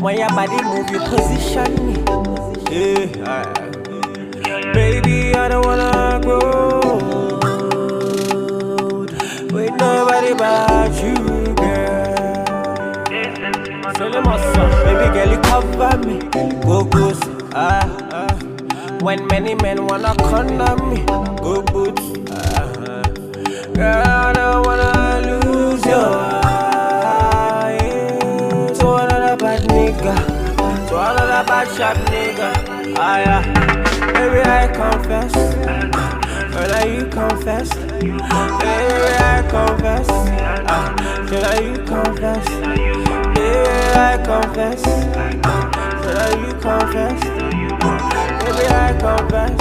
When your body move, you position me. Yeah. ah. Baby, I don't wanna grow with nobody but you, girl. So let baby girl, you cover me. Go goose, ah, ah. When many men wanna corner me, go boots, ah, ah. Girl, I don't wanna lose your another bad sharp nigga. Ah, yeah. Baby, I confess, girl, now you confess. Baby, I confess, ah, girl, now you confess. Baby, I confess, girl, now you confess. Baby, I confess,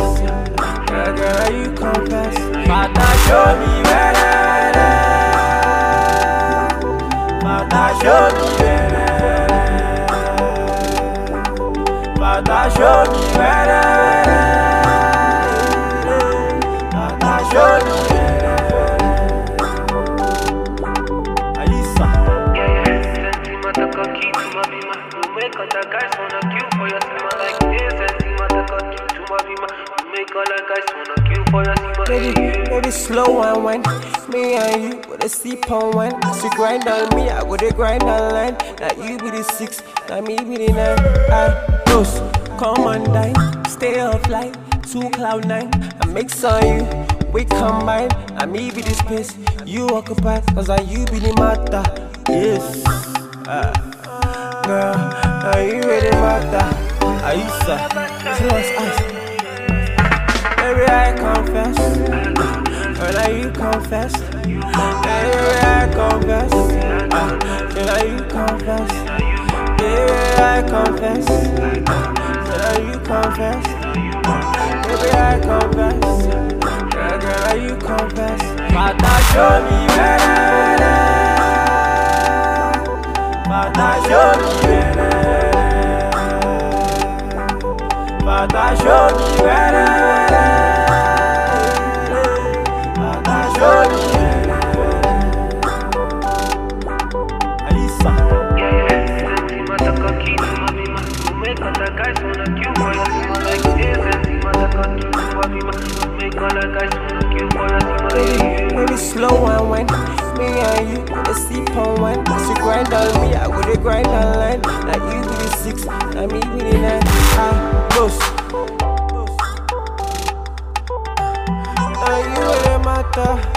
girl, girl, you confess. Father, show me better. Father, show me better. Father, show me better. Father, show me better. Aisa. Yeah, yeah, Sentima taka kitu mabima Umeka the guys wanna kill for your simmer like this Sentima taka kitu mabima Umeka the guys wanna kill for your simmer Baby, baby, slow and wine. Me and you with a sip on wine. She grind on me, I go to grind on line. Now you be the six, now me be the nine. I close, come on dine, stay offline, two cloud nine. I mix on you, we combine. I me be the space, you occupy, cause I you be the matter. Yes, ah. girl, now you really matter. Aisa, close eyes. Baby, I confess. Girl, now you confess. Baby, I confess. Ah, girl, now you confess. Baby, I confess. Girl, now you confess. Baby, I confess. Girl, girl, you confess. Father, show me better. Father, show me better. Father, show me better. The like this Baby, slow and wine. Me and you a sip on wine. She grind on me, I go to grind on line. Now you be the six, now me the nine. I close. Now you with matter.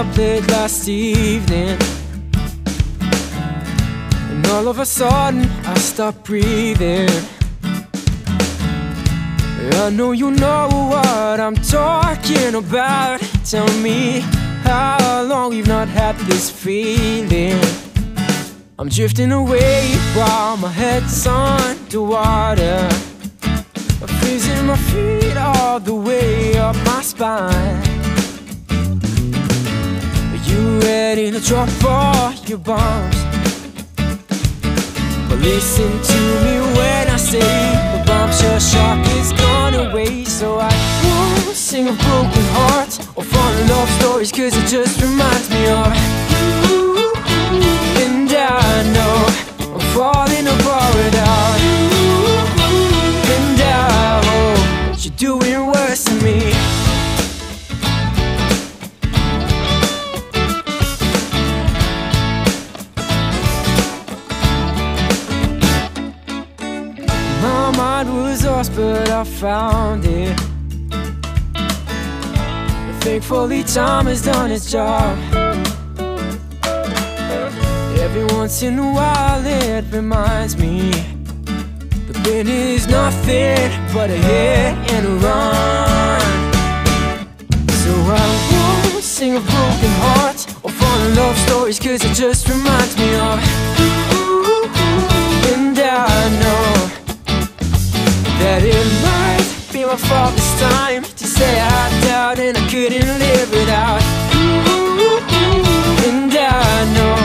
Up late last evening. And all of a sudden, I stopped breathing. I know you know what I'm talking about. Tell me how long we've not had this feeling. I'm drifting away while my head's underwater. I'm freezing my feet all the way up my spine. Ready to drop all your bombs? But listen to me when I say the bombshell shock is gone away. So I won't sing of broken hearts or fallen love stories, cause it just reminds me of you. And I know I'm falling apart you And I hope you're doing worse than me. Was lost, but I found it. Thankfully, time has done its job. Every once in a while, it reminds me the pain is nothing but a hit and a run. So I won't sing of broken hearts or fallen love stories, cause it just reminds me of. And I know that it might be my fault this time to say I doubt and I couldn't live without. And I know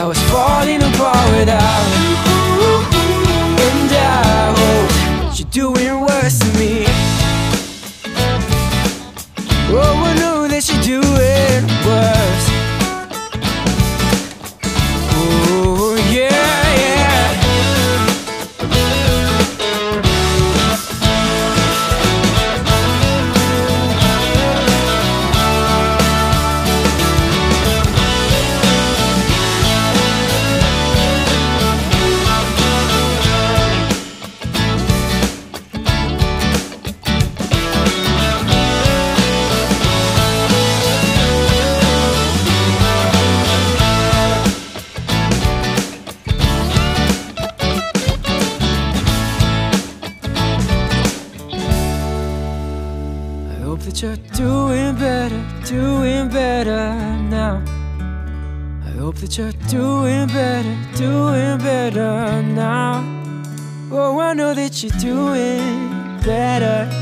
I was falling apart without. And I hope you're doing worse than me. Oh, I know that you're doing worse. That you're doing better, doing better now. Oh, I know that you're doing better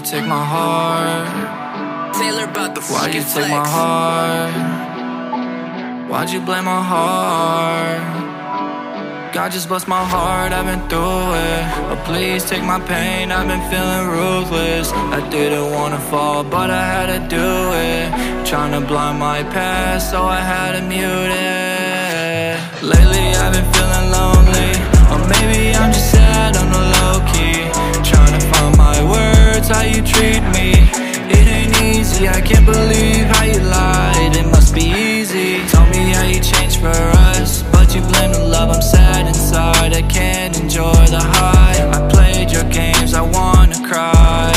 take my heart? Taylor about the Why'd you take my heart? Why'd you blame my heart? God just bless my heart, I've been through it. Oh, please take my pain, I've been feeling ruthless. I didn't wanna fall, but I had to do it. Trying to blind my past, so I had to mute it. Lately, I've been feeling lonely. Or maybe I'm just sad on the low key. Trying to find my words, how you treat me. It ain't easy, I can't believe how you lied. It must be easy. Tell me how you changed for us. But you blame the love, I'm sad inside. I can't enjoy the high. I played your games, I wanna cry.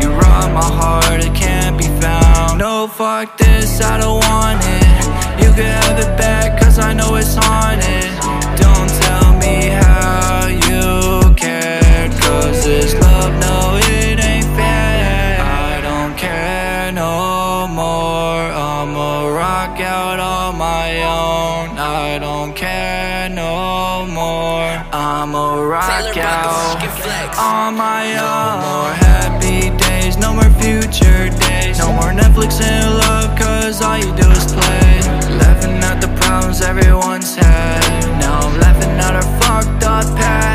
You robbed my heart, it can't be found. No, fuck this, I don't want it. You can have it back, cause I know it's haunted. Don't tell me how on my own. No more happy days, no more future days. No more Netflix and love, cause all you do is play. Laughing at the problems everyone's had. Now I'm laughing at our fucked up past.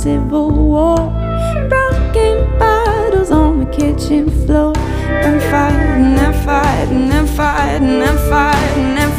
Civil War. Broken bottles on the kitchen floor. I'm fighting, I'm fighting, I'm fighting, I'm fighting. I'm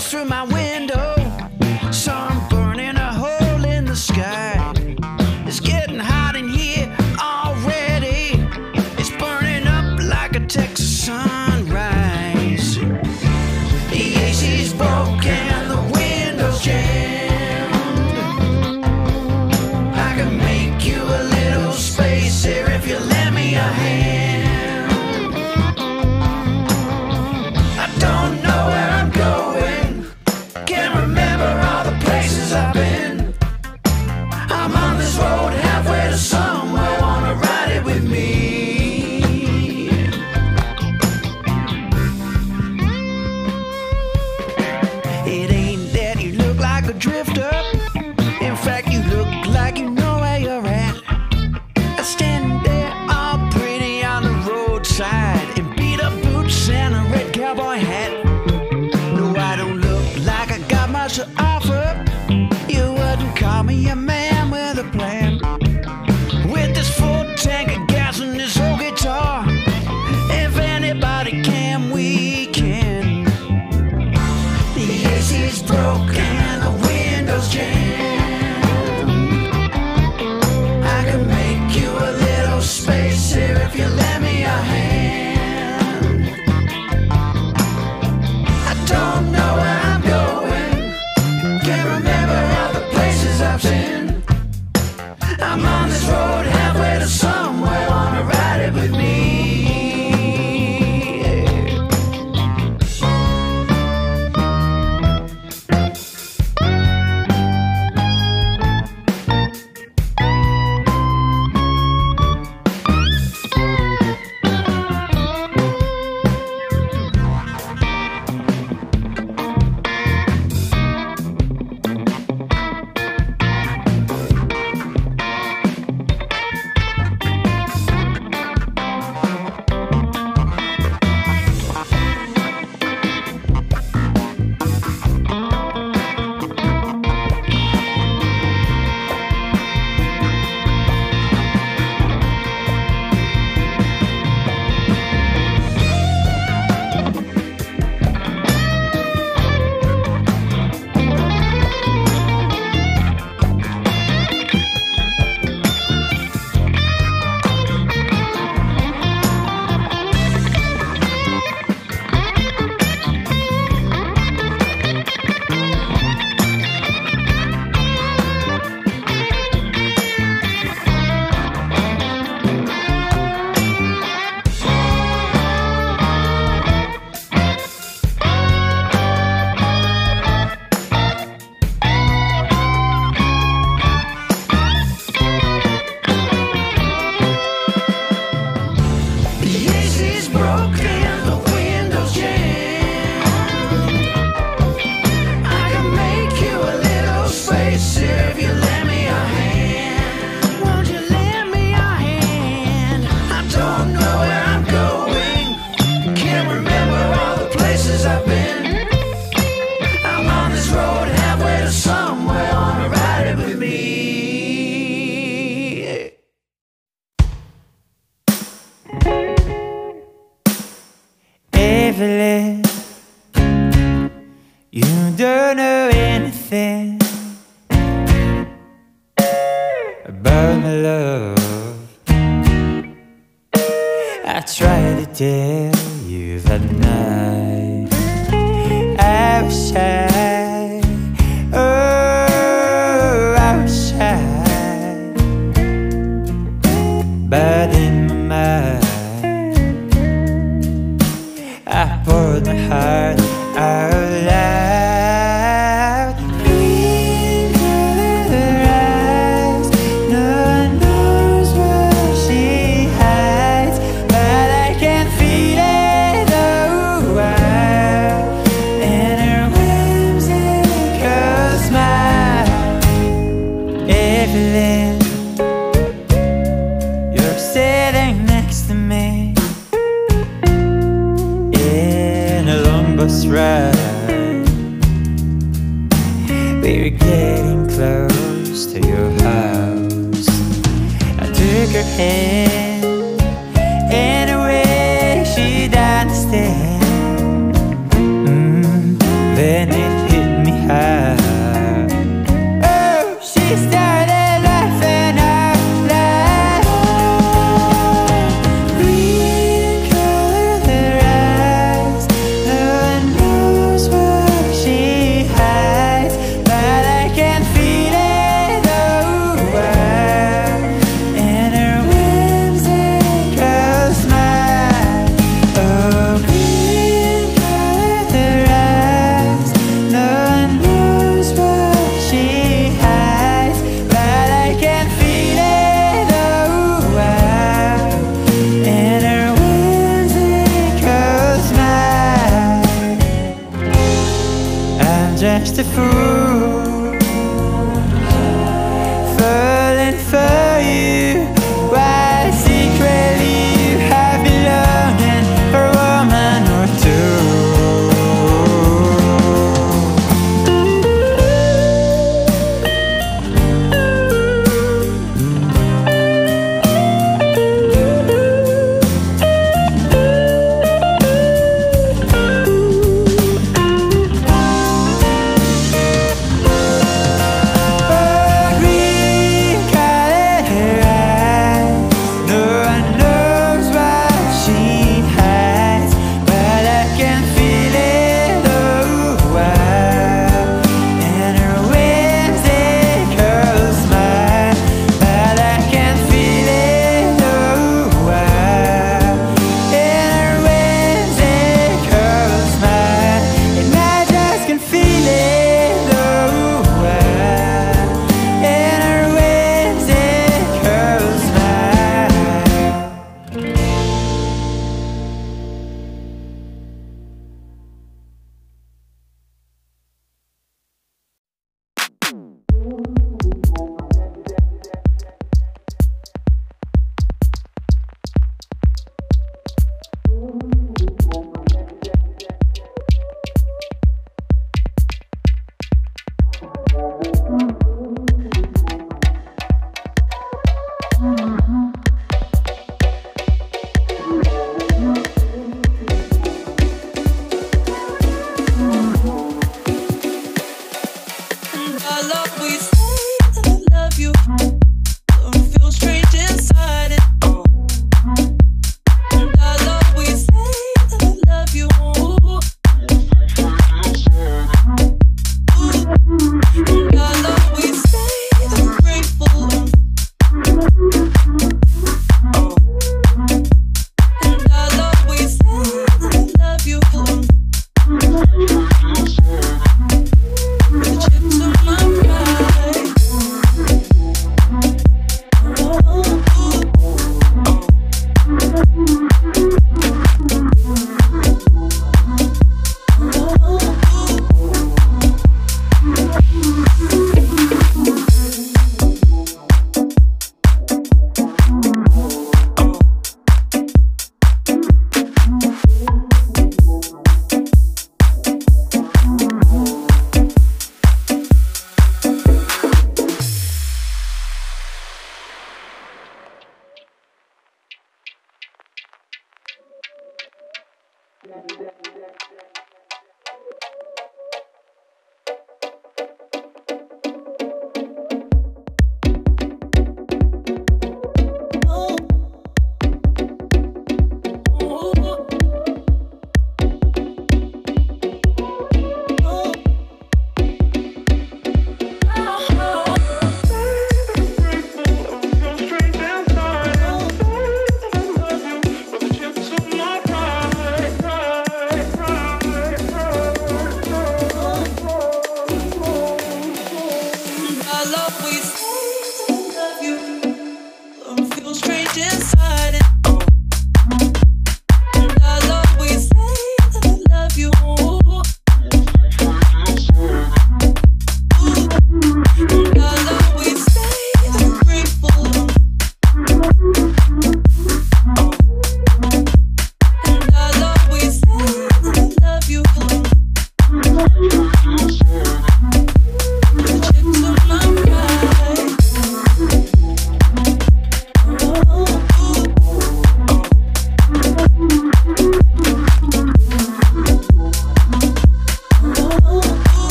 through my window.